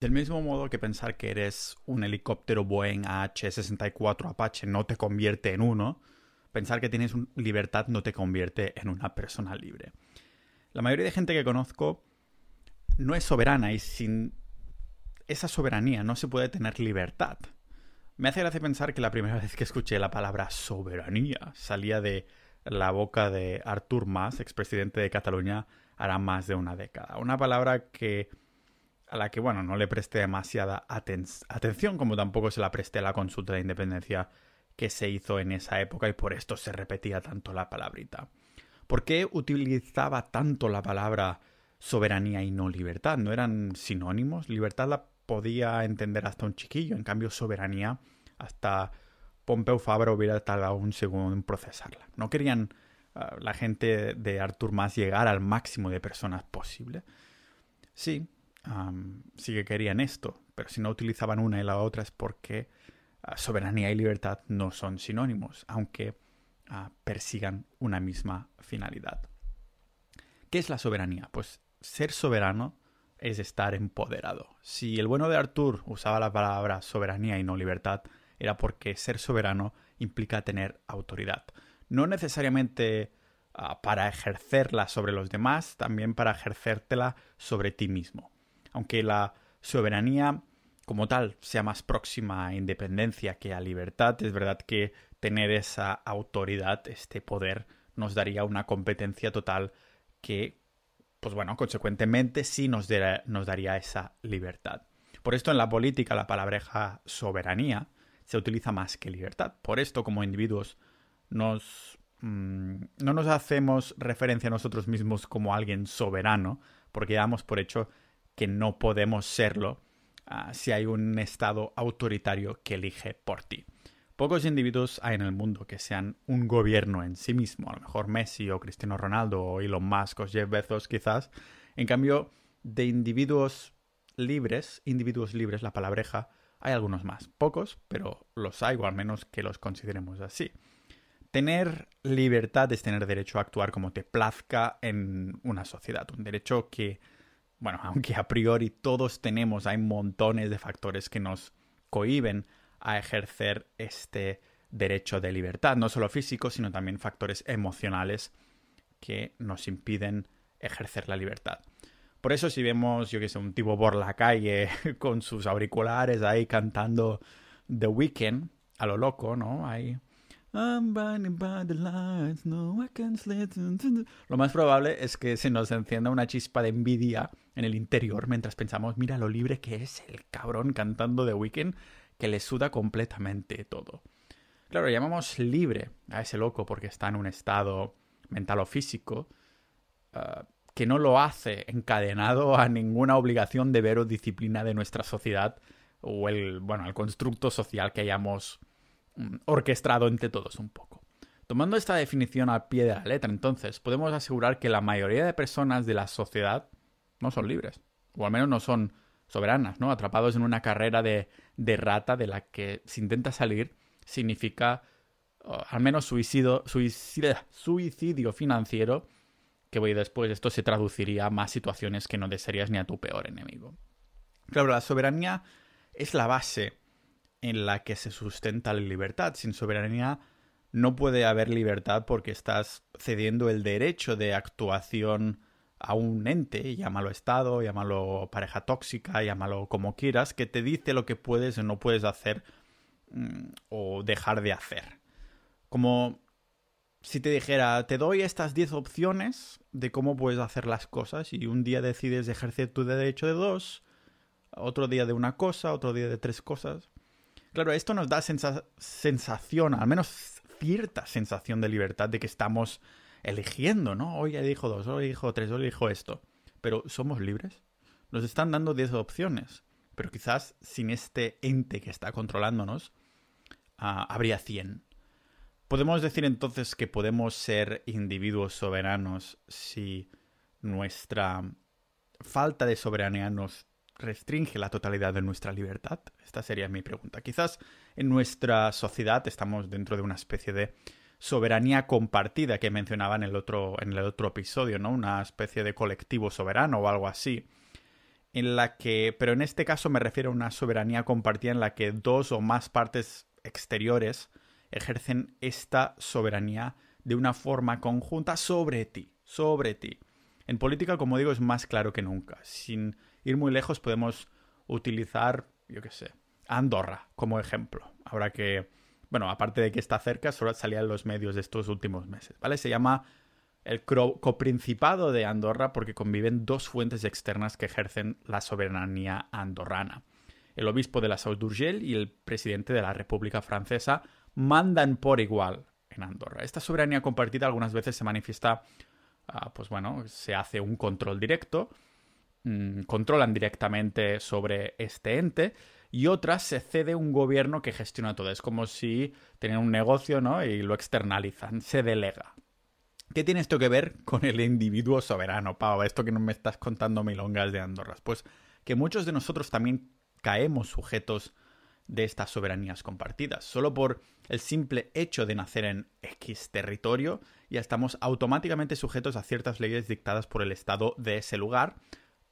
Del mismo modo que pensar que eres un helicóptero Boeing AH-64 Apache no te convierte en uno, pensar que tienes libertad no te convierte en una persona libre. La mayoría de gente que conozco no es soberana y sin esa soberanía no se puede tener libertad. Me hace gracia pensar que la primera vez que escuché la palabra soberanía salía de la boca de Artur Mas, expresidente de Cataluña, hará más de una década. Una palabra que a la que, bueno, no le presté demasiada atención, como tampoco se la presté la consulta de independencia que se hizo en esa época y por esto se repetía tanto la palabrita. ¿Por qué utilizaba tanto la palabra soberanía y no libertad? ¿No eran sinónimos? Libertad la podía entender hasta un chiquillo, en cambio soberanía hasta Pompeu Fabra hubiera tardado un segundo en procesarla. No querían ah, la gente de Artur Mas llegar al máximo de personas posible. Sí, sí que querían esto, pero si no utilizaban una y la otra es porque ah, soberanía y libertad no son sinónimos, aunque ah, persigan una misma finalidad. ¿Qué es la soberanía? Pues ser soberano es estar empoderado. Si el bueno de Artur usaba la palabra soberanía y no libertad, era porque ser soberano implica tener autoridad. No necesariamente ah, para ejercerla sobre los demás, también para ejercértela sobre ti mismo aunque la soberanía como tal sea más próxima a independencia que a libertad, es verdad que tener esa autoridad, este poder, nos daría una competencia total que, pues bueno, consecuentemente sí nos, daría esa libertad. Por esto en la política la palabreja soberanía se utiliza más que libertad. Por esto como individuos nos, mm, no nos hacemos referencia a nosotros mismos como alguien soberano, porque damos por hecho que no podemos serlo ah, si hay un Estado autoritario que elige por ti. Pocos individuos hay en el mundo que sean un gobierno en sí mismo, a lo mejor Messi o Cristiano Ronaldo o Elon Musk o Jeff Bezos quizás. En cambio, de individuos libres, individuos libres, la palabreja, hay algunos más. Pocos, pero los hay, o al menos que los consideremos así. Tener libertad es tener derecho a actuar como te plazca en una sociedad, un derecho que bueno, aunque a priori todos tenemos, hay montones de factores que nos cohiben a ejercer este derecho de libertad, no solo físico, sino también factores emocionales que nos impiden ejercer la libertad. Por eso si vemos, yo que sé, un tipo por la calle con sus auriculares ahí cantando The Weeknd a lo loco, ¿no? Ahí lo más probable es que se nos encienda una chispa de envidia en el interior mientras pensamos, mira lo libre que es el cabrón cantando de Weekend que le suda completamente todo. Claro, llamamos libre a ese loco porque está en un estado mental o físico ah, que no lo hace encadenado a ninguna obligación, deber o disciplina de nuestra sociedad o el, bueno, el constructo social que hayamos orquestado entre todos un poco. Tomando esta definición al pie de la letra, entonces, podemos asegurar que la mayoría de personas de la sociedad no son libres, o al menos no son soberanas, ¿no? Atrapados en una carrera de, rata de la que si intenta salir significa al menos suicidio, suicidio, suicidio financiero, que voy después, esto se traduciría a más situaciones que no desearías ni a tu peor enemigo. Claro, la soberanía es la base en la que se sustenta la libertad. Sin soberanía no puede haber libertad porque estás cediendo el derecho de actuación a un ente, llámalo Estado, llámalo pareja tóxica, llámalo como quieras, que te dice lo que puedes o no puedes hacer mm, o dejar de hacer. Como si te dijera, te doy estas 10 opciones de cómo puedes hacer las cosas y un día decides ejercer tu derecho de dos, otro día de una cosa, otro día de tres cosas. Claro, esto nos da sensación, al menos cierta sensación de libertad de que estamos eligiendo, ¿no? Hoy elijo dos, hoy elijo tres, hoy elijo esto. Pero ¿somos libres? Nos están dando diez opciones, pero quizás sin este ente que está controlándonos, ah, habría cien. Podemos decir entonces que podemos ser individuos soberanos si nuestra falta de soberanía nos restringe la totalidad de nuestra libertad? Esta sería mi pregunta. Quizás en nuestra sociedad estamos dentro de una especie de soberanía compartida que mencionaba en el otro, en el otro episodio, ¿no? Una especie de colectivo soberano o algo así. en la que, pero en este caso me refiero a una soberanía compartida en la que dos o más partes exteriores ejercen esta soberanía de una forma conjunta sobre ti, sobre ti. En política, como digo, es más claro que nunca. Sin ir muy lejos podemos utilizar, yo qué sé, Andorra como ejemplo. Ahora que, bueno, aparte de que está cerca, solo salía en los medios de estos últimos meses, ¿vale? Se llama el coprincipado de Andorra porque conviven dos fuentes externas que ejercen la soberanía andorrana. El obispo de la Sau d'Urgell y el presidente de la República Francesa mandan por igual en Andorra. Esta soberanía compartida algunas veces se manifiesta, ah, pues bueno, se hace un control directo, mm, controlan directamente sobre este ente y otras se cede un gobierno que gestiona todo. Es como si tienen un negocio, ¿no? Y lo externalizan, se delega. ¿Qué tiene esto que ver con el individuo soberano, Pau? Esto que no me estás contando milongas de Andorras. Pues que muchos de nosotros también caemos sujetos de estas soberanías compartidas. Solo por el simple hecho de nacer en X territorio, ya estamos automáticamente sujetos a ciertas leyes dictadas por el Estado de ese lugar.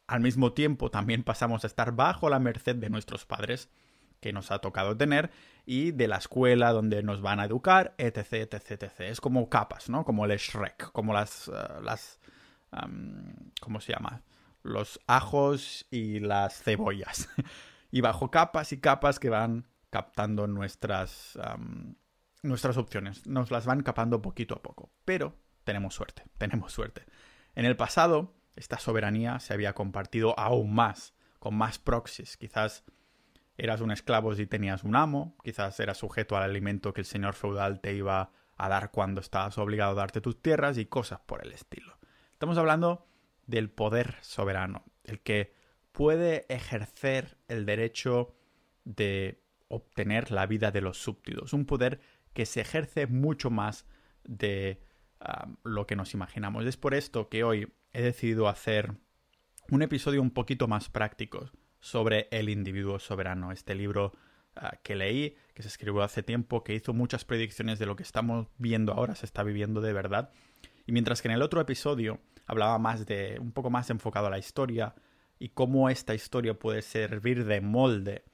Al mismo tiempo, también pasamos a estar bajo la merced de nuestros padres que nos ha tocado tener y de la escuela donde nos van a educar, etc, etc, etc. Es como capas, ¿no? Como el Shrek, como las... Eh, las ¿Cómo se llama? Los ajos y las cebollas. y bajo capas y capas que van captando nuestras, nuestras opciones. Nos las van capando poquito a poco. Pero tenemos suerte, tenemos suerte. En el pasado, esta soberanía se había compartido aún más, con más proxies. Quizás eras un esclavo si tenías un amo, quizás eras sujeto al alimento que el señor feudal te iba a dar cuando estabas obligado a darte tus tierras y cosas por el estilo. Estamos hablando del poder soberano, el que puede ejercer el derecho de obtener la vida de los súbditos, un poder que se ejerce mucho más de ah, lo que nos imaginamos. Es por esto que hoy he decidido hacer un episodio un poquito más práctico sobre el individuo soberano. Este libro ah, que leí, que se escribió hace tiempo, que hizo muchas predicciones de lo que estamos viendo ahora, se está viviendo de verdad. Y mientras que en el otro episodio hablaba más de, un poco más enfocado a la historia y cómo esta historia puede servir de molde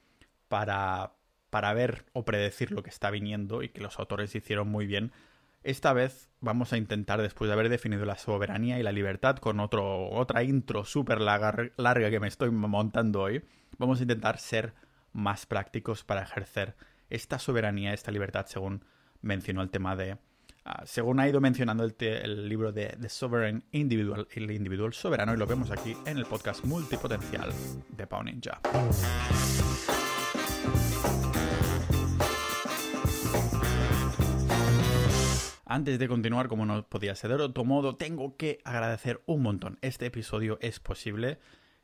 para, para ver o predecir lo que está viniendo y que los autores hicieron muy bien, esta vez vamos a intentar, después de haber definido la soberanía y la libertad con otro, otra intro súper larga, que me estoy montando hoy, vamos a intentar ser más prácticos para ejercer esta soberanía, esta libertad, según mencionó el tema de... Ah, según ha ido mencionando el, el, libro de The Sovereign Individual, el individual soberano, y lo vemos aquí en el podcast multipotencial de Pau Ninja. Antes de continuar, como no podía ser de otro modo, tengo que agradecer un montón. Este episodio es posible.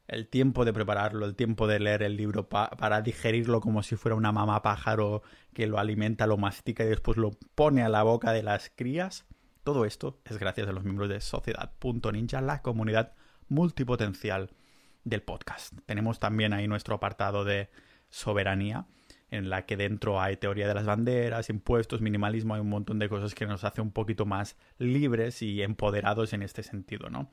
El tiempo de prepararlo, el tiempo de leer el libro para digerirlo como si fuera una mamá pájaro que lo alimenta, lo mastica y después lo pone a la boca de las crías. Todo esto es gracias a los miembros de Sociedad.ninja, la comunidad multipotencial del podcast. Tenemos también ahí nuestro apartado de soberanía en la que dentro hay teoría de las banderas, impuestos, minimalismo, hay un montón de cosas que nos hace un poquito más libres y empoderados en este sentido, ¿no?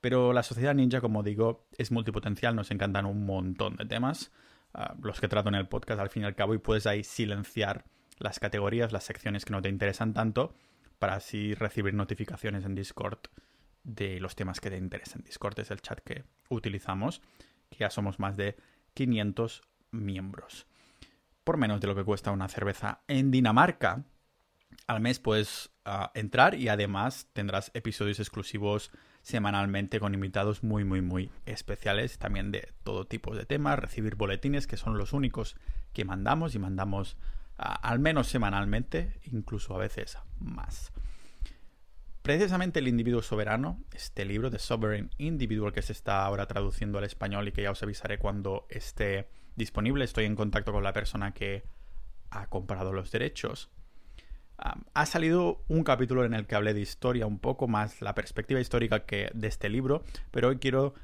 Pero la sociedad ninja, como digo, es multipotencial, nos encantan un montón de temas, ah, los que trato en el podcast al fin y al cabo, y puedes ahí silenciar las categorías, las secciones que no te interesan tanto, para así recibir notificaciones en Discord de los temas que te interesan. Discord es el chat que utilizamos, que ya somos más de 500 miembros por menos de lo que cuesta una cerveza en Dinamarca. Al mes puedes ah, entrar y además tendrás episodios exclusivos semanalmente con invitados muy muy muy especiales también de todo tipo de temas, recibir boletines que son los únicos que mandamos y mandamos ah, al menos semanalmente, incluso a veces más. Precisamente el individuo soberano, este libro de Sovereign Individual que se está ahora traduciendo al español y que ya os avisaré cuando esté disponible, estoy en contacto con la persona que ha comprado los derechos. ha salido un capítulo en el que hablé de historia, un poco más la perspectiva histórica que de este libro, pero hoy quiero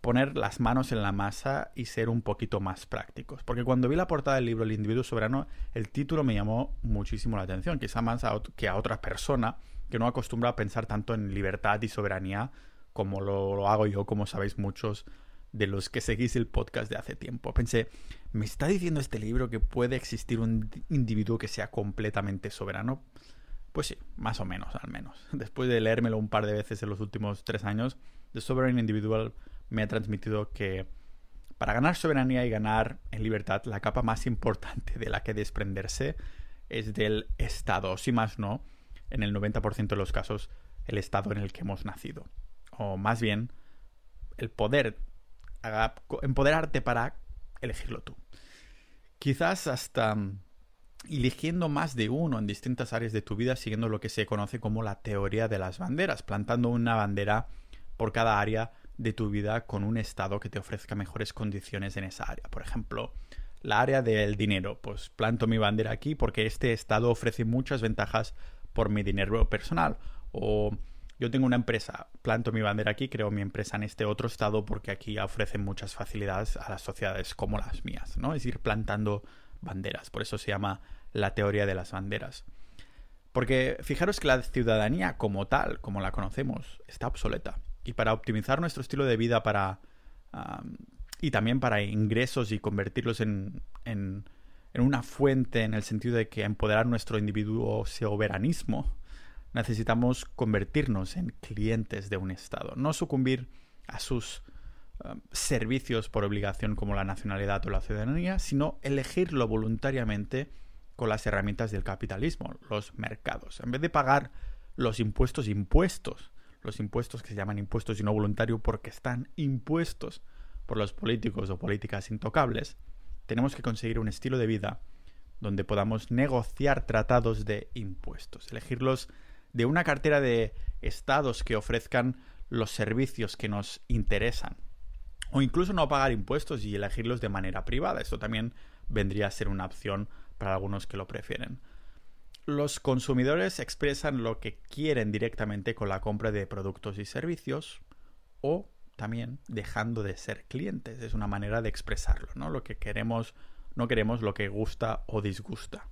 poner las manos en la masa y ser un poquito más prácticos. Porque cuando vi la portada del libro El individuo soberano, el título me llamó muchísimo la atención, quizá más que a otra persona que no acostumbra a pensar tanto en libertad y soberanía como lo hago yo, como sabéis muchos de los que seguís el podcast de hace tiempo. Pensé, ¿me está diciendo este libro que puede existir un individuo que sea completamente soberano? Pues sí, más o menos, al menos. Después de leérmelo un par de veces en los últimos tres años, The Sovereign Individual me ha transmitido que para ganar soberanía y ganar en libertad, la capa más importante de la que desprenderse es del Estado, si más no, en el 90% de los casos, el Estado en el que hemos nacido. O más bien, el poder empoderarte para elegirlo tú. Quizás hasta mm, eligiendo más de uno en distintas áreas de tu vida siguiendo lo que se conoce como la teoría de las banderas, plantando una bandera por cada área de tu vida con un estado que te ofrezca mejores condiciones en esa área. Por ejemplo, la área del dinero, pues planto mi bandera aquí porque este estado ofrece muchas ventajas por mi dinero personal. O yo tengo una empresa, planto mi bandera aquí, creo mi empresa en este otro estado porque aquí ofrecen muchas facilidades a las sociedades como las mías, ¿no? Es ir plantando banderas, por eso se llama la teoría de las banderas. Porque fijaros que la ciudadanía como tal, como la conocemos, está obsoleta. Y para optimizar nuestro estilo de vida para... y también para ingresos y convertirlos en, en, en una fuente en el sentido de que empoderar nuestro individuo soberanismo, necesitamos convertirnos en clientes de un Estado, no sucumbir a sus um, servicios por obligación como la nacionalidad o la ciudadanía, sino elegirlo voluntariamente con las herramientas del capitalismo, los mercados. En vez de pagar los impuestos impuestos, los impuestos que se llaman impuestos y no voluntarios porque están impuestos por los políticos o políticas intocables, tenemos que conseguir un estilo de vida donde podamos negociar tratados de impuestos, elegirlos de una cartera de estados que ofrezcan los servicios que nos interesan. O incluso no pagar impuestos y elegirlos de manera privada. Esto también vendría a ser una opción para algunos que lo prefieren. Los consumidores expresan lo que quieren directamente con la compra de productos y servicios o también dejando de ser clientes. Es una manera de expresarlo, ¿no? Lo que queremos, no queremos, lo que gusta o disgusta.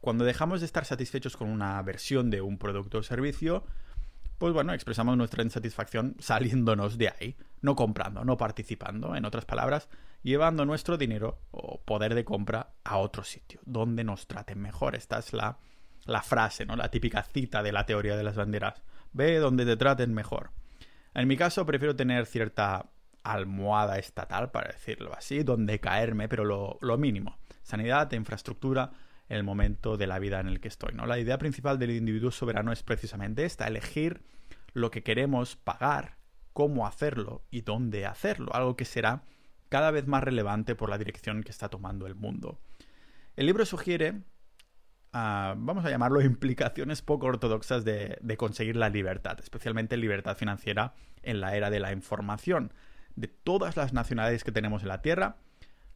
Cuando dejamos de estar satisfechos con una versión de un producto o servicio, pues bueno, expresamos nuestra insatisfacción saliéndonos de ahí, no comprando, no participando, en otras palabras, llevando nuestro dinero o poder de compra a otro sitio, donde nos traten mejor. Esta es la, la frase, ¿no? La típica cita de la teoría de las banderas. Ve donde te traten mejor. En mi caso prefiero tener cierta almohada estatal, para decirlo así, donde caerme, pero lo, lo mínimo. Sanidad, infraestructura, el momento de la vida en el que estoy. ¿no? La idea principal del individuo soberano es precisamente esta, elegir lo que queremos pagar, cómo hacerlo y dónde hacerlo, algo que será cada vez más relevante por la dirección que está tomando el mundo. El libro sugiere, ah, vamos a llamarlo, implicaciones poco ortodoxas de, de conseguir la libertad, especialmente libertad financiera en la era de la información. De todas las nacionalidades que tenemos en la Tierra,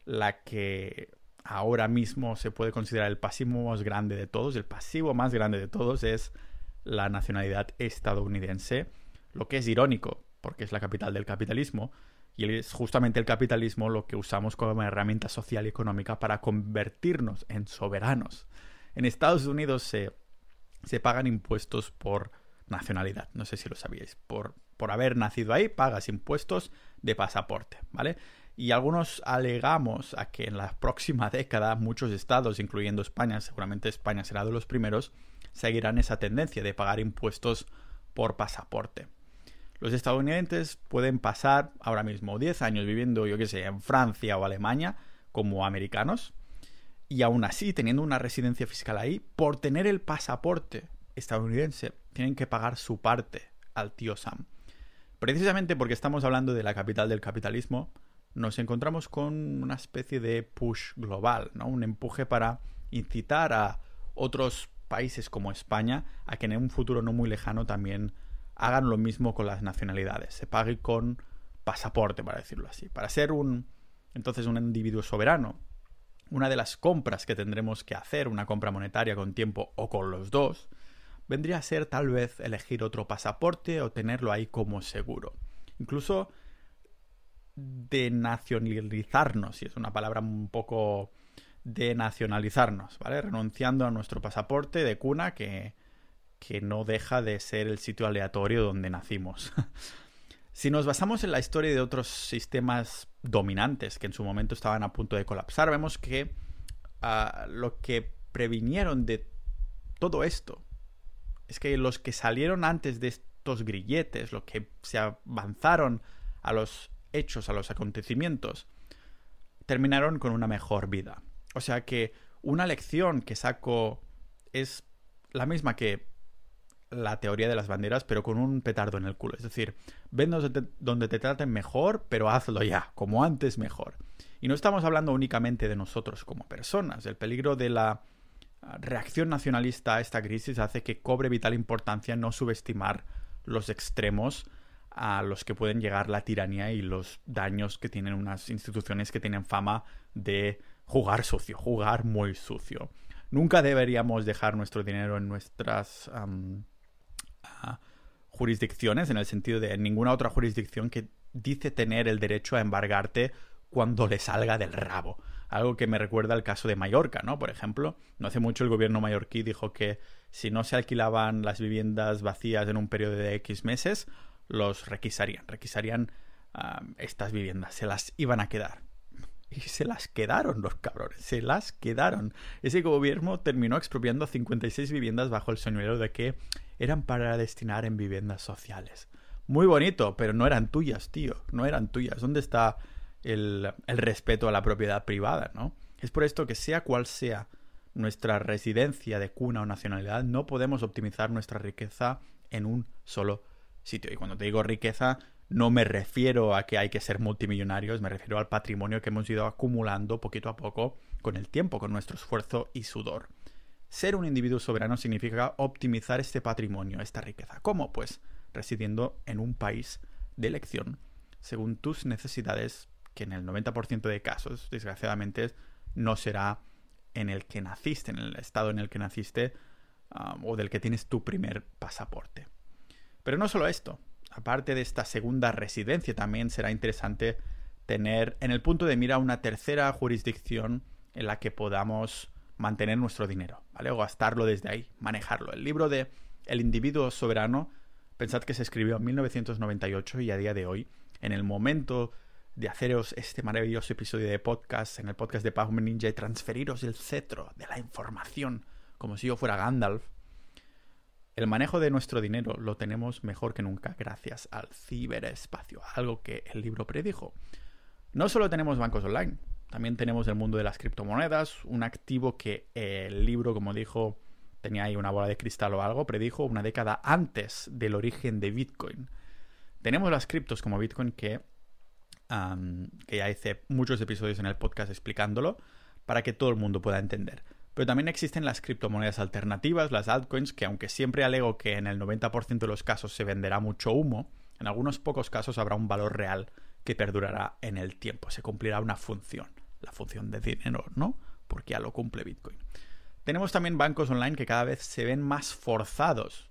la que ahora mismo se puede considerar el pasivo más grande de todos, el pasivo más grande de todos es la nacionalidad estadounidense, lo que es irónico, porque es la capital del capitalismo, y es justamente el capitalismo lo que usamos como herramienta social y económica para convertirnos en soberanos. En Estados Unidos se, pagan impuestos por nacionalidad, no sé si lo sabíais, por, por haber nacido ahí pagas impuestos de pasaporte, ¿vale? Y algunos alegamos a que en la próxima década muchos estados, incluyendo España, seguramente España será de los primeros, seguirán esa tendencia de pagar impuestos por pasaporte. Los estadounidenses pueden pasar ahora mismo 10 años viviendo, yo qué sé, en Francia o Alemania como americanos y aún así, teniendo una residencia fiscal ahí, por tener el pasaporte estadounidense, tienen que pagar su parte al tío Sam. Precisamente porque estamos hablando de la capital del capitalismo, nos encontramos con una especie de push global, ¿no? Un empuje para incitar a otros países como España a que en un futuro no muy lejano también hagan lo mismo con las nacionalidades, se pague con pasaporte, para decirlo así. Para ser un entonces un individuo soberano, una de las compras que tendremos que hacer, una compra monetaria con tiempo o con los dos, vendría a ser tal vez elegir otro pasaporte o tenerlo ahí como seguro. Incluso denacionalizarnos, y es una palabra un poco denacionalizarnos, ¿vale? Renunciando a nuestro pasaporte de cuna que, que no deja de ser el sitio aleatorio donde nacimos. Si nos basamos en la historia de otros sistemas dominantes que en su momento estaban a punto de colapsar, vemos que uh, lo que previnieron de todo esto es que los que salieron antes de estos grilletes, los que se avanzaron a los hechos, a los acontecimientos, terminaron con una mejor vida. O sea que una lección que saco es la misma que la teoría de las banderas, pero con un petardo en el culo. Es decir, ven donde te, traten mejor, pero hazlo ya, como antes mejor. Y no estamos hablando únicamente de nosotros como personas. El peligro de la ah, reacción nacionalista a esta crisis hace que cobre vital importancia no subestimar los extremos a los que pueden llegar la tiranía y los daños que tienen unas instituciones que tienen fama de jugar sucio, jugar muy sucio. Nunca deberíamos dejar nuestro dinero en nuestras jurisdicciones, en el sentido de ninguna otra jurisdicción que dice tener el derecho a embargarte cuando le salga del rabo. Algo que me recuerda al caso de Mallorca, ¿no? Por ejemplo, no hace mucho el gobierno mallorquí dijo que si no se alquilaban las viviendas vacías en un periodo de X meses, los requisarían, requisarían estas viviendas, se las iban a quedar. Y se las quedaron los cabrones, se las quedaron. Ese gobierno terminó expropiando 56 viviendas bajo el señuelo de que eran para destinar en viviendas sociales. Muy bonito, pero no eran tuyas, tío, no eran tuyas. ¿Dónde está el, el respeto a la propiedad privada, no? Es por esto que sea cual sea nuestra residencia de cuna o nacionalidad, no podemos optimizar nuestra riqueza en un solo sitio. Y cuando te digo riqueza, no me refiero a que hay que ser multimillonarios, me refiero al patrimonio que hemos ido acumulando poquito a poco con el tiempo, con nuestro esfuerzo y sudor. Ser un individuo soberano significa optimizar este patrimonio, esta riqueza. ¿Cómo? Pues residiendo en un país de elección según tus necesidades, que en el 90% de casos, desgraciadamente, no será en el que naciste, en el estado en el que naciste um, o del que tienes tu primer pasaporte. Pero no solo esto, aparte de esta segunda residencia, también será interesante tener en el punto de mira una tercera jurisdicción en la que podamos mantener nuestro dinero, ¿vale? O gastarlo desde ahí, manejarlo. El libro de El individuo soberano, pensad que se escribió en 1998 y a día de hoy, en el momento de haceros este maravilloso episodio de podcast, en el podcast de Pau Ninja y transferiros el cetro de la información, como si yo fuera Gandalf, el manejo de nuestro dinero lo tenemos mejor que nunca gracias al ciberespacio, algo que el libro predijo. No solo tenemos bancos online, también tenemos el mundo de las criptomonedas, un activo que el libro, como dijo, tenía ahí una bola de cristal o algo, predijo una década antes del origen de Bitcoin. Tenemos las criptos como Bitcoin que, que ya hice muchos episodios en el podcast explicándolo para que todo el mundo pueda entender. Pero también existen las criptomonedas alternativas, las altcoins, que aunque siempre alego que en el 90% de los casos se venderá mucho humo, en algunos pocos casos habrá un valor real que perdurará en el tiempo, se cumplirá una función, la función de dinero, ¿no? Porque ya lo cumple Bitcoin. Tenemos también bancos online que cada vez se ven más forzados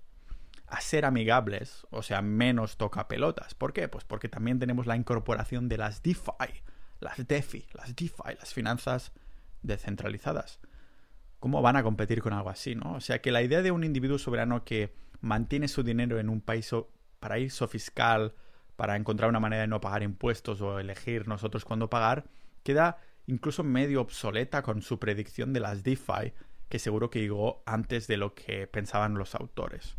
a ser amigables, o sea, menos toca pelotas. ¿Por qué? Pues porque también tenemos la incorporación de las DeFi, las DeFi, las DeFi, las finanzas descentralizadas. ¿Cómo van a competir con algo así, no? O sea que la idea de un individuo soberano que mantiene su dinero en un país paraíso fiscal para encontrar una manera de no pagar impuestos o elegir nosotros cuándo pagar, queda incluso medio obsoleta con su predicción de las DeFi, que seguro que llegó antes de lo que pensaban los autores.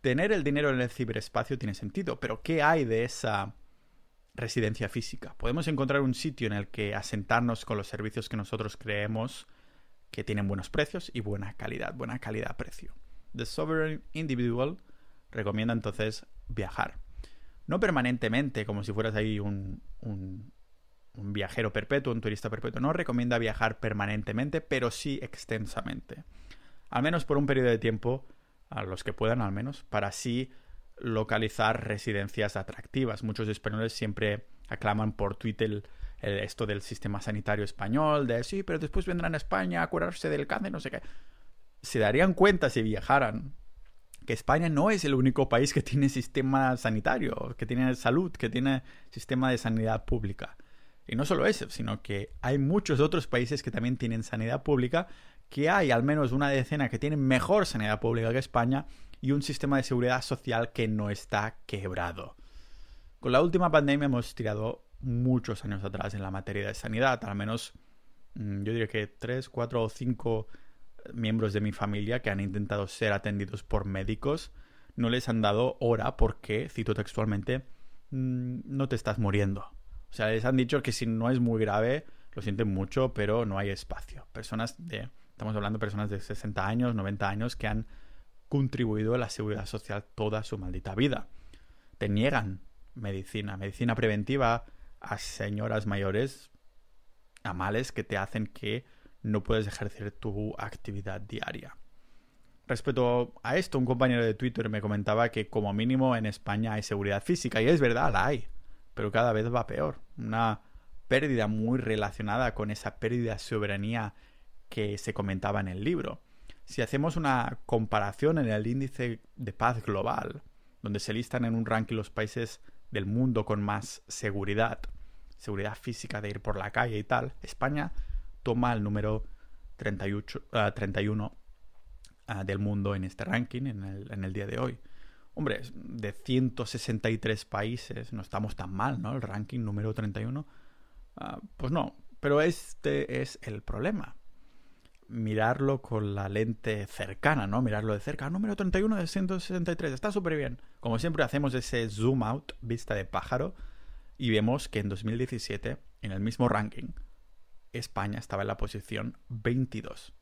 Tener el dinero en el ciberespacio tiene sentido, pero ¿qué hay de esa residencia física? Podemos encontrar un sitio en el que asentarnos con los servicios que nosotros creemos que tienen buenos precios y buena calidad, buena calidad-precio. The Sovereign Individual recomienda entonces viajar. No permanentemente, como si fueras ahí un, un, viajero perpetuo, un turista perpetuo. No recomienda viajar permanentemente, pero sí extensamente. Al menos por un periodo de tiempo, a los que puedan al menos, para así localizar residencias atractivas. Muchos españoles siempre aclaman por Twitter esto del sistema sanitario español, de sí, pero después vendrán a España a curarse del cáncer, no sé qué. Se darían cuenta si viajaran que España no es el único país que tiene sistema sanitario, que tiene salud, que tiene sistema de sanidad pública. Y no solo eso, sino que hay muchos otros países que también tienen sanidad pública, que hay al menos una decena que tienen mejor sanidad pública que España y un sistema de seguridad social que no está quebrado. Con la última pandemia hemos tirado muchos años atrás en la materia de sanidad, al menos mm, yo diría que tres, cuatro o cinco miembros de mi familia que han intentado ser atendidos por médicos no les han dado hora porque, cito textualmente, mm, no te estás muriendo. O sea, les han dicho que si no es muy grave, lo sienten mucho, pero no hay espacio. Personas de, estamos hablando de personas de 60 años, 90 años que han contribuido a la seguridad social toda su maldita vida. Te niegan medicina, medicina preventiva a señoras mayores, a males que te hacen que no puedes ejercer tu actividad diaria. Respecto a esto, un compañero de Twitter me comentaba que como mínimo en España hay seguridad física, y es verdad, la hay, pero cada vez va peor. Una pérdida muy relacionada con esa pérdida de soberanía que se comentaba en el libro. Si hacemos una comparación en el índice de paz global, donde se listan en un ranking los países del mundo con más seguridad, seguridad física de ir por la calle y tal, España toma el número 38, 31 ah, del mundo en este ranking en el, en el día de hoy. Hombre, de 163 países no estamos tan mal, ¿no? El ranking número 31. Ah, pues no, pero este es el problema. Mirarlo con la lente cercana, ¿no? Mirarlo de cerca. Número 31 de 163, está súper bien. Como siempre hacemos ese zoom out, vista de pájaro, y vemos que en 2017, en el mismo ranking, España estaba en la posición 22.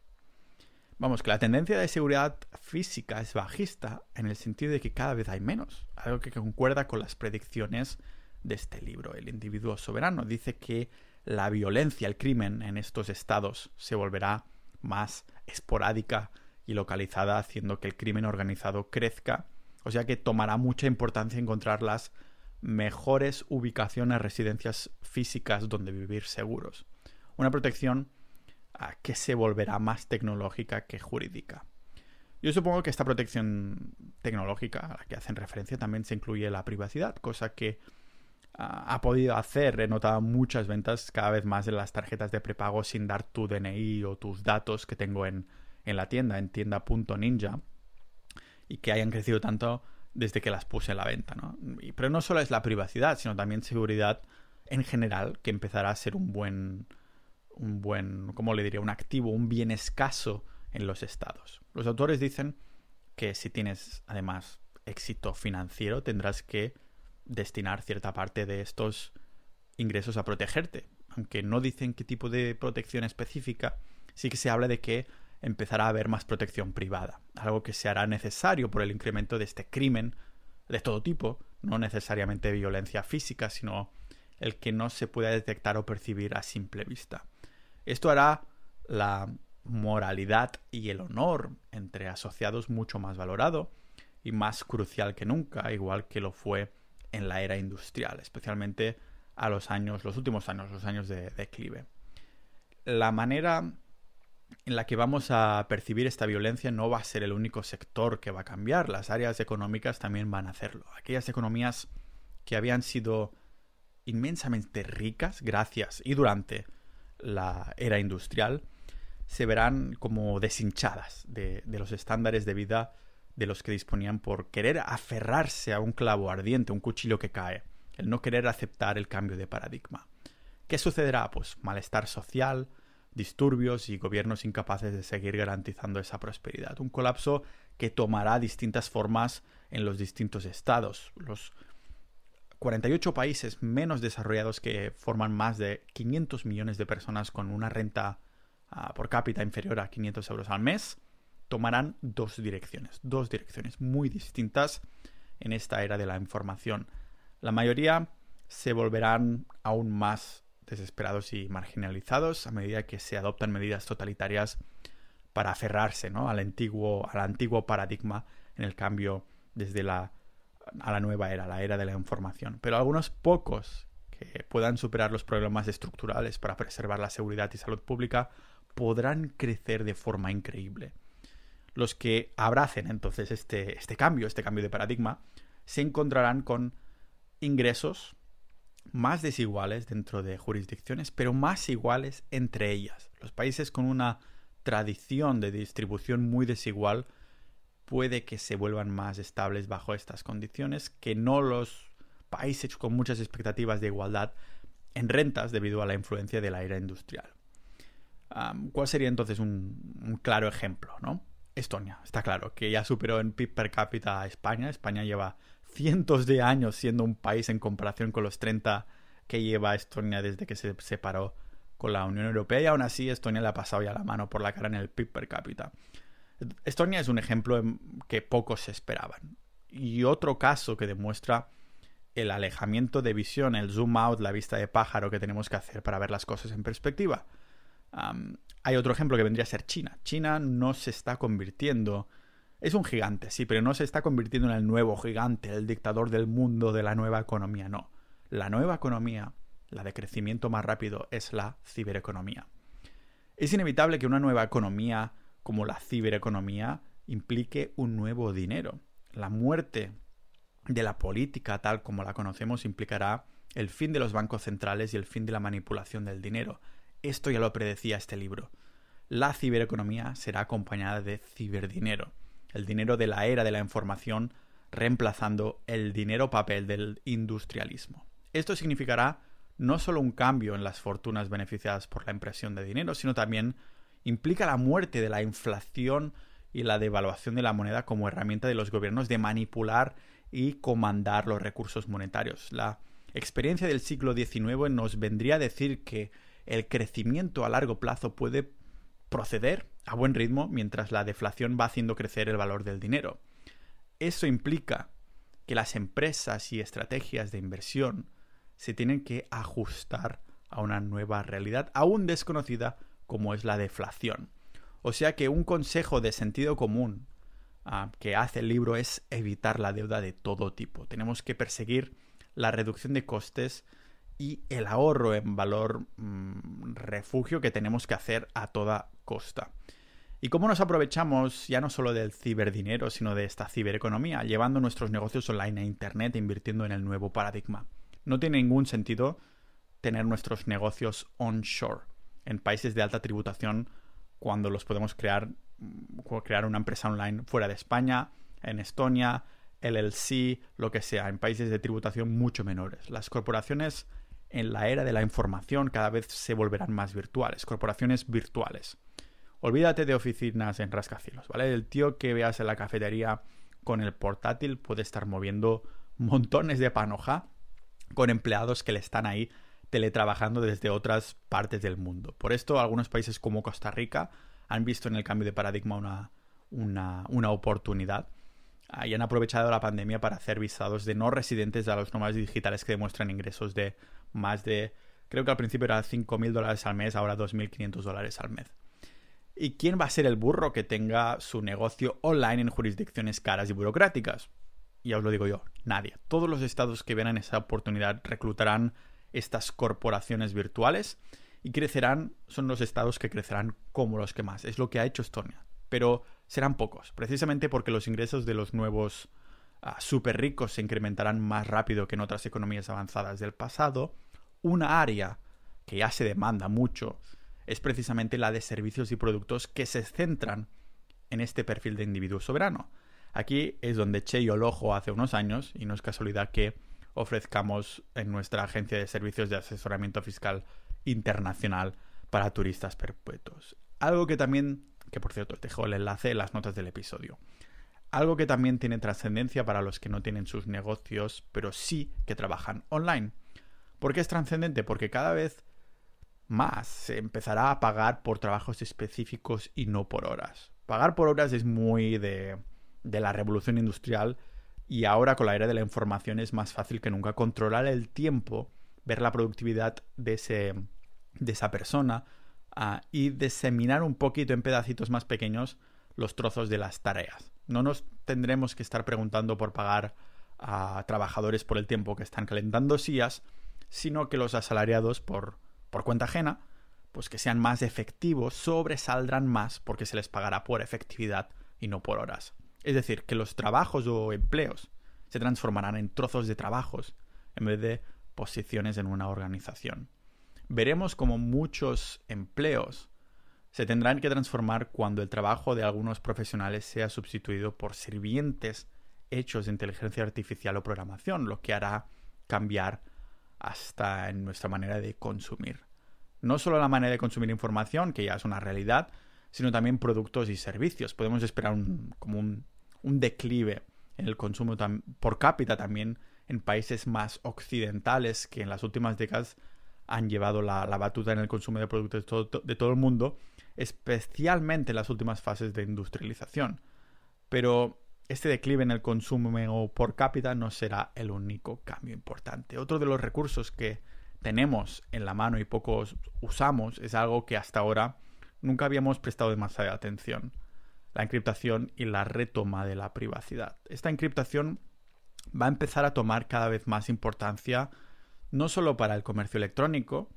Vamos, que la tendencia de seguridad física es bajista en el sentido de que cada vez hay menos, algo que concuerda con las predicciones de este libro. El individuo soberano dice que la violencia, el crimen en estos estados se volverá más esporádica y localizada, haciendo que el crimen organizado crezca, o sea que tomará mucha importancia encontrar las mejores ubicaciones, residencias físicas donde vivir seguros una protección ah, que se volverá más tecnológica que jurídica. Yo supongo que esta protección tecnológica a la que hacen referencia también se incluye la privacidad, cosa que ha podido hacer. He notado muchas ventas cada vez más de las tarjetas de prepago sin dar tu DNI o tus datos que tengo en, en la tienda, en tienda.ninja, y que hayan crecido tanto desde que las puse en la venta. ¿no? pero no solo es la privacidad, sino también seguridad en general, que empezará a ser un buen, un buen, ¿cómo le diría? Un activo, un bien escaso en los estados. Los autores dicen que si tienes además éxito financiero tendrás que destinar cierta parte de estos ingresos a protegerte. Aunque no dicen qué tipo de protección específica, sí que se habla de que empezará a haber más protección privada, algo que se hará necesario por el incremento de este crimen de todo tipo, no necesariamente violencia física, sino el que no se pueda detectar o percibir a simple vista. Esto hará la moralidad y el honor entre asociados mucho más valorado y más crucial que nunca, igual que lo fue en la era industrial, especialmente a los años, los últimos años, los años de declive. La manera en la que vamos a percibir esta violencia no va a ser el único sector que va a cambiar, las áreas económicas también van a hacerlo. Aquellas economías que habían sido inmensamente ricas gracias y durante la era industrial, se verán como deshinchadas de, los estándares de vida de los que disponían por querer aferrarse a un clavo ardiente, un cuchillo que cae, el no querer aceptar el cambio de paradigma. ¿Qué sucederá? Pues malestar social, disturbios y gobiernos incapaces de seguir garantizando esa prosperidad. Un colapso que tomará distintas formas en los distintos estados. Los 48 países menos desarrollados que forman más de 500 millones de personas con una renta ah, por cápita inferior a 500 euros al mes, tomarán dos direcciones, dos direcciones muy distintas en esta era de la información. La mayoría se volverán aún más desesperados y marginalizados a medida que se adoptan medidas totalitarias para aferrarse ¿no? al, antiguo, al antiguo paradigma en el cambio desde la a la nueva era, la era de la información. Pero algunos pocos que puedan superar los problemas estructurales para preservar la seguridad y salud pública podrán crecer de forma increíble. Los que abracen entonces este, este cambio, este cambio de paradigma, se encontrarán con ingresos más desiguales dentro de jurisdicciones, pero más iguales entre ellas. Los países con una tradición de distribución muy desigual puede que se vuelvan más estables bajo estas condiciones que no los países con muchas expectativas de igualdad en rentas debido a la influencia de la era industrial. ¿Cuál sería entonces un, claro ejemplo? ¿no? Estonia, está claro, que ya superó en PIB per cápita a España. España lleva cientos de años siendo un país en comparación con los 30 que lleva Estonia desde que se separó con la Unión Europea y aún así Estonia le ha pasado ya la mano por la cara en el PIB per cápita. Estonia es un ejemplo que pocos se esperaban. Y otro caso que demuestra el alejamiento de visión, el zoom out, la vista de pájaro que tenemos que hacer para ver las cosas en perspectiva. Hay otro ejemplo que vendría a ser China. China no se está convirtiendo... Es un gigante, sí, pero no se está convirtiendo en el nuevo gigante, el dictador del mundo de la nueva economía, no. La nueva economía, la de crecimiento más rápido, es la cibereconomía. Es inevitable que una nueva economía como la cibereconomía implique un nuevo dinero. La muerte de la política tal como la conocemos implicará el fin de los bancos centrales y el fin de la manipulación del dinero. Esto ya lo predecía este libro. La cibereconomía será acompañada de ciberdinero, el dinero de la era de la información reemplazando el dinero papel del industrialismo. Esto significará no solo un cambio en las fortunas beneficiadas por la impresión de dinero, sino también implica la muerte de la inflación y la devaluación de la moneda como herramienta de los gobiernos de manipular y comandar los recursos monetarios. La experiencia del siglo XIX nos vendría a decir que el crecimiento a largo plazo puede proceder a buen ritmo mientras la deflación va haciendo crecer el valor del dinero. Eso implica que las empresas y estrategias de inversión se tienen que ajustar a una nueva realidad aún desconocida como es la deflación. O sea que un consejo de sentido común Ah, que hace el libro es evitar la deuda de todo tipo. Tenemos que perseguir la reducción de costes y el ahorro en valor mm, refugio que tenemos que hacer a toda costa. ¿Y cómo nos aprovechamos ya no solo del ciberdinero, sino de esta cibereconomía, llevando nuestros negocios online a Internet e invirtiendo en el nuevo paradigma? No tiene ningún sentido tener nuestros negocios onshore, en países de alta tributación, cuando los podemos crear crear una empresa online fuera de España, en Estonia, LLC, lo que sea, en países de tributación mucho menores. Las corporaciones en la era de la información cada vez se volverán más virtuales, corporaciones virtuales. Olvídate de oficinas en rascacielos, ¿vale? El tío que veas en la cafetería con el portátil puede estar moviendo montones de panoja con empleados que le están ahí teletrabajando desde otras partes del mundo. Por esto, algunos países como Costa Rica han visto en el cambio de paradigma una, una, oportunidad y han aprovechado la pandemia para hacer visados de no residentes a los nómadas digitales que demuestran ingresos de más de, creo que al principio era 5.000 dólares al mes, ahora 2.500 dólares al mes. ¿Y quién va a ser el burro que tenga su negocio online en jurisdicciones caras y burocráticas? Ya os lo digo yo, nadie. Todos los estados que vean esa oportunidad reclutarán estas corporaciones virtuales y crecerán, son los estados que crecerán como los que más. Es lo que ha hecho Estonia. Pero serán pocos, precisamente porque los ingresos de los nuevos uh, super ricos se incrementarán más rápido que en otras economías avanzadas del pasado. Una área que ya se demanda mucho es precisamente la de servicios y productos que se centran en este perfil de individuo soberano. Aquí es donde Che y Olojo hace unos años, y no es casualidad que ofrezcamos en nuestra agencia de servicios de asesoramiento fiscal internacional para turistas perpetuos. Algo que también, que por cierto, te dejo el enlace en las notas del episodio. Algo que también tiene trascendencia para los que no tienen sus negocios, pero sí que trabajan online. ¿Por qué es trascendente? Porque cada vez más se empezará a pagar por trabajos específicos y no por horas. Pagar por horas es muy de, de la revolución industrial y ahora con la era de la información es más fácil que nunca controlar el tiempo, ver la productividad de ese, de esa persona y diseminar un poquito en pedacitos más pequeños los trozos de las tareas. No nos tendremos que estar preguntando por pagar a trabajadores por el tiempo que están calentando sillas, sino que los asalariados por, por cuenta ajena, pues que sean más efectivos, sobresaldrán más porque se les pagará por efectividad y no por horas. Es decir, que los trabajos o empleos se transformarán en trozos de trabajos en vez de posiciones en una organización veremos cómo muchos empleos se tendrán que transformar cuando el trabajo de algunos profesionales sea sustituido por sirvientes hechos de inteligencia artificial o programación, lo que hará cambiar hasta en nuestra manera de consumir. No solo la manera de consumir información, que ya es una realidad, sino también productos y servicios. Podemos esperar un, como un, declive en el consumo por cápita también en países más occidentales que en las últimas décadas han llevado la, batuta en el consumo de productos de todo, el mundo, especialmente en las últimas fases de industrialización. Pero este declive en el consumo por cápita no será el único cambio importante. Otro de los recursos que tenemos en la mano y pocos usamos es algo que hasta ahora nunca habíamos prestado demasiada atención. La encriptación y la retoma de la privacidad. Esta encriptación va a empezar a tomar cada vez más importancia no solo para el comercio electrónico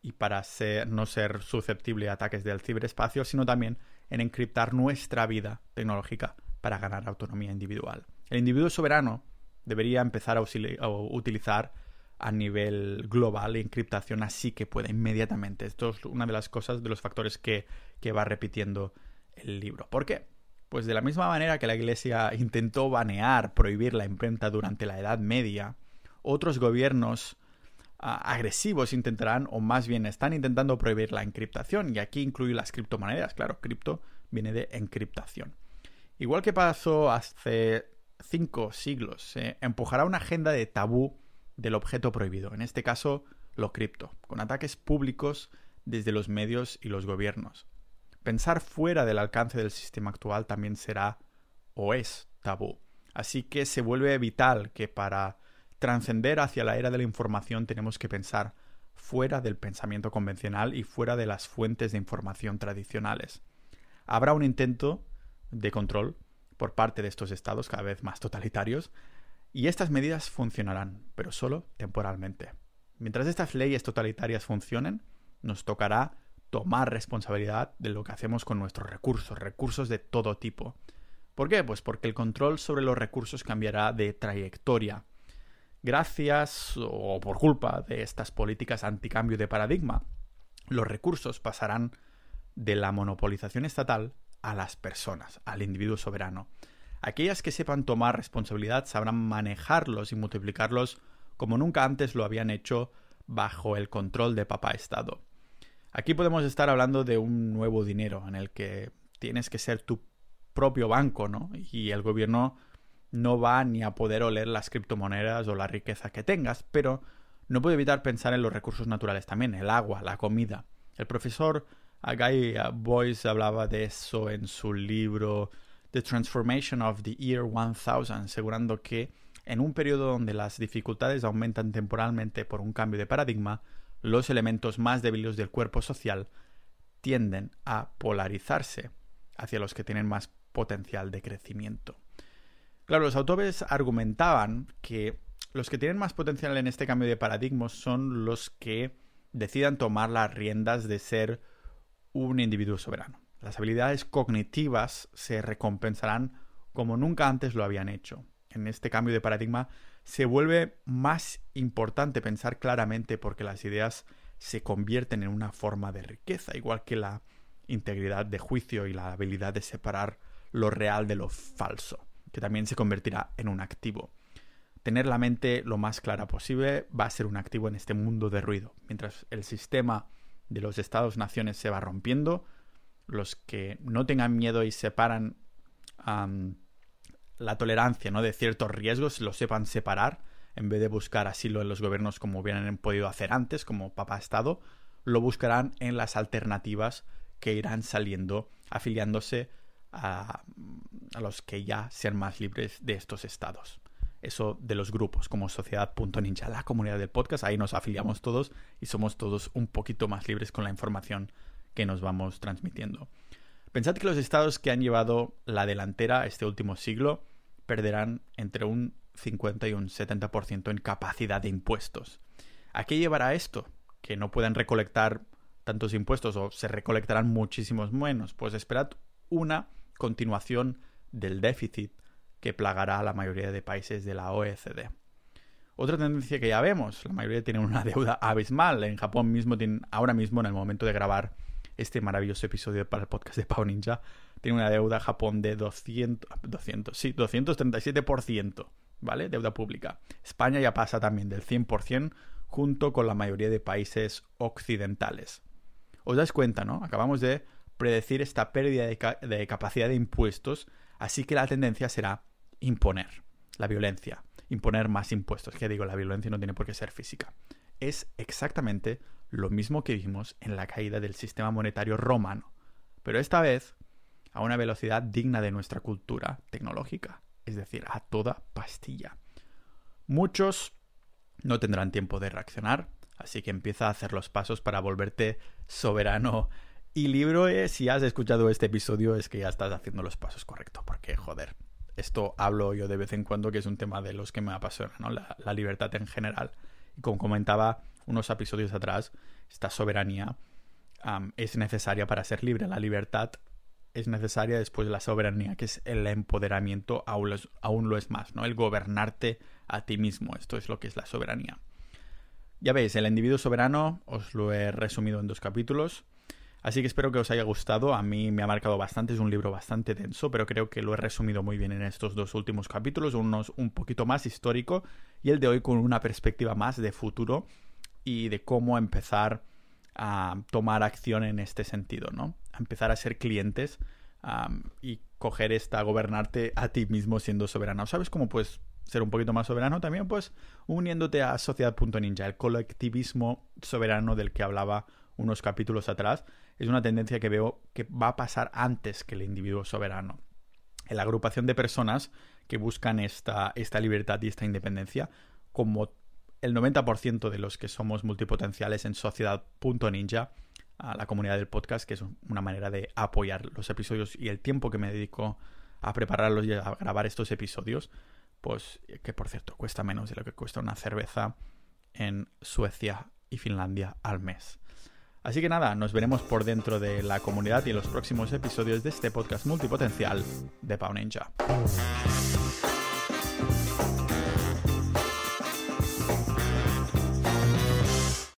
y para no ser susceptible a ataques del ciberespacio, sino también en encriptar nuestra vida tecnológica para ganar autonomía individual. El individuo soberano debería empezar a, utilizar a nivel global encriptación así que pueda inmediatamente. Esto es una de las cosas, de los factores que va repitiendo el libro. ¿Por qué? Pues de la misma manera que la Iglesia intentó banear, prohibir la imprenta durante la Edad Media, otros gobiernos ah, agresivos intentarán, o más bien están intentando prohibir la encriptación, y aquí incluye las criptomonedas. Claro, cripto viene de encriptación. Igual que pasó hace cinco siglos, se empujará una agenda de tabú del objeto prohibido, en este caso lo cripto, con ataques públicos desde los medios y los gobiernos. Pensar fuera del alcance del sistema actual también será o es tabú. Así que se vuelve vital que para trascender hacia la era de la información tenemos que pensar fuera del pensamiento convencional y fuera de las fuentes de información tradicionales. Habrá un intento de control por parte de estos estados cada vez más totalitarios y estas medidas funcionarán, pero solo temporalmente. Mientras estas leyes totalitarias funcionen, nos tocará tomar responsabilidad de lo que hacemos con nuestros recursos, recursos de todo tipo. ¿Por qué? Pues porque el control sobre los recursos cambiará de trayectoria Gracias o por culpa de estas políticas anticambio de paradigma, los recursos pasarán de la monopolización estatal a las personas, al individuo soberano. Aquellas que sepan tomar responsabilidad sabrán manejarlos y multiplicarlos como nunca antes lo habían hecho bajo el control de papá Estado. Aquí podemos estar hablando de un nuevo dinero en el que tienes que ser tu propio banco, ¿no? Y el gobierno no va ni a poder oler las criptomonedas o la riqueza que tengas, pero no puedo evitar pensar en los recursos naturales también, el agua, la comida. El profesor Guy Boyce hablaba de eso en su libro The Transformation of the Year 1000, asegurando que en un periodo donde las dificultades aumentan temporalmente por un cambio de paradigma, los elementos más débiles del cuerpo social tienden a polarizarse hacia los que tienen más potencial de crecimiento. Claro, los autores argumentaban que los que tienen más potencial en este cambio de paradigmas son los que decidan tomar las riendas de ser un individuo soberano. Las habilidades cognitivas se recompensarán como nunca antes lo habían hecho. En este cambio de paradigma se vuelve más importante pensar claramente porque las ideas se convierten en una forma de riqueza, igual que la integridad de juicio y la habilidad de separar lo real de lo falso que también se convertirá en un activo. Tener la mente lo más clara posible va a ser un activo en este mundo de ruido. Mientras el sistema de los estados-naciones se va rompiendo, los que no tengan miedo y separan la tolerancia ¿no? de ciertos riesgos, lo sepan separar, en vez de buscar asilo en los gobiernos como hubieran podido hacer antes, como Papa Estado, lo buscarán en las alternativas que irán saliendo, afiliándose a, los que ya sean más libres de estos estados. Eso de los grupos como Sociedad.ninja, la comunidad del podcast, ahí nos afiliamos todos y somos todos un poquito más libres con la información que nos vamos transmitiendo. Pensad que los estados que han llevado la delantera este último siglo perderán entre un 50 y un 70% en capacidad de impuestos. ¿A qué llevará esto? Que no puedan recolectar tantos impuestos o se recolectarán muchísimos menos. Pues esperad una continuación del déficit que plagará a la mayoría de países de la OECD. Otra tendencia que ya vemos, la mayoría tienen una deuda abismal. En Japón mismo, tienen, ahora mismo, en el momento de grabar este maravilloso episodio para el podcast de Pau Ninja, tiene una deuda Japón de 200, 200 sí, 237% ¿vale? Deuda pública. España ya pasa también del 100% junto con la mayoría de países occidentales. Os dais cuenta, ¿no? Acabamos de predecir esta pérdida de, capacidad de impuestos, así que la tendencia será imponer la violencia, imponer más impuestos. Que digo, la violencia no tiene por qué ser física. Es exactamente lo mismo que vimos en la caída del sistema monetario romano, pero esta vez a una velocidad digna de nuestra cultura tecnológica, es decir, a toda pastilla. Muchos no tendrán tiempo de reaccionar, así que empieza a hacer los pasos para volverte soberano y libro. si has escuchado este episodio es que ya estás haciendo los pasos correctos, porque joder, esto hablo yo de vez en cuando que es un tema de los que me apasiona, ¿no? La, libertad en general. Y como comentaba unos episodios atrás, esta soberanía es necesaria para ser libre. La libertad es necesaria después de la soberanía, que es el empoderamiento, aún es, aún lo es más, ¿no? El gobernarte a ti mismo. Esto es lo que es la soberanía. Ya veis, el individuo soberano os lo he resumido en dos capítulos. Así que espero que os haya gustado. A mí me ha marcado bastante, es un libro bastante denso, pero creo que lo he resumido muy bien en estos dos últimos capítulos, unos un poquito más histórico y el de hoy con una perspectiva más de futuro y de cómo empezar a tomar acción en este sentido, ¿no? Empezar a ser clientes y coger esta, gobernarte a ti mismo siendo soberano. ¿Sabes cómo puedes ser un poquito más soberano también? Pues uniéndote a Sociedad.ninja, el colectivismo soberano del que hablaba unos capítulos atrás, es una tendencia que veo que va a pasar antes que el individuo soberano. En la agrupación de personas que buscan esta, esta libertad y esta independencia, como el 90% de los que somos multipotenciales en sociedad.ninja, a la comunidad del podcast, que es una manera de apoyar los episodios y el tiempo que me dedico a prepararlos y a grabar estos episodios, pues que por cierto cuesta menos de lo que cuesta una cerveza en Suecia y Finlandia al mes. Así que nada, nos veremos por dentro de la comunidad y en los próximos episodios de este podcast multipotencial de Pau Ninja.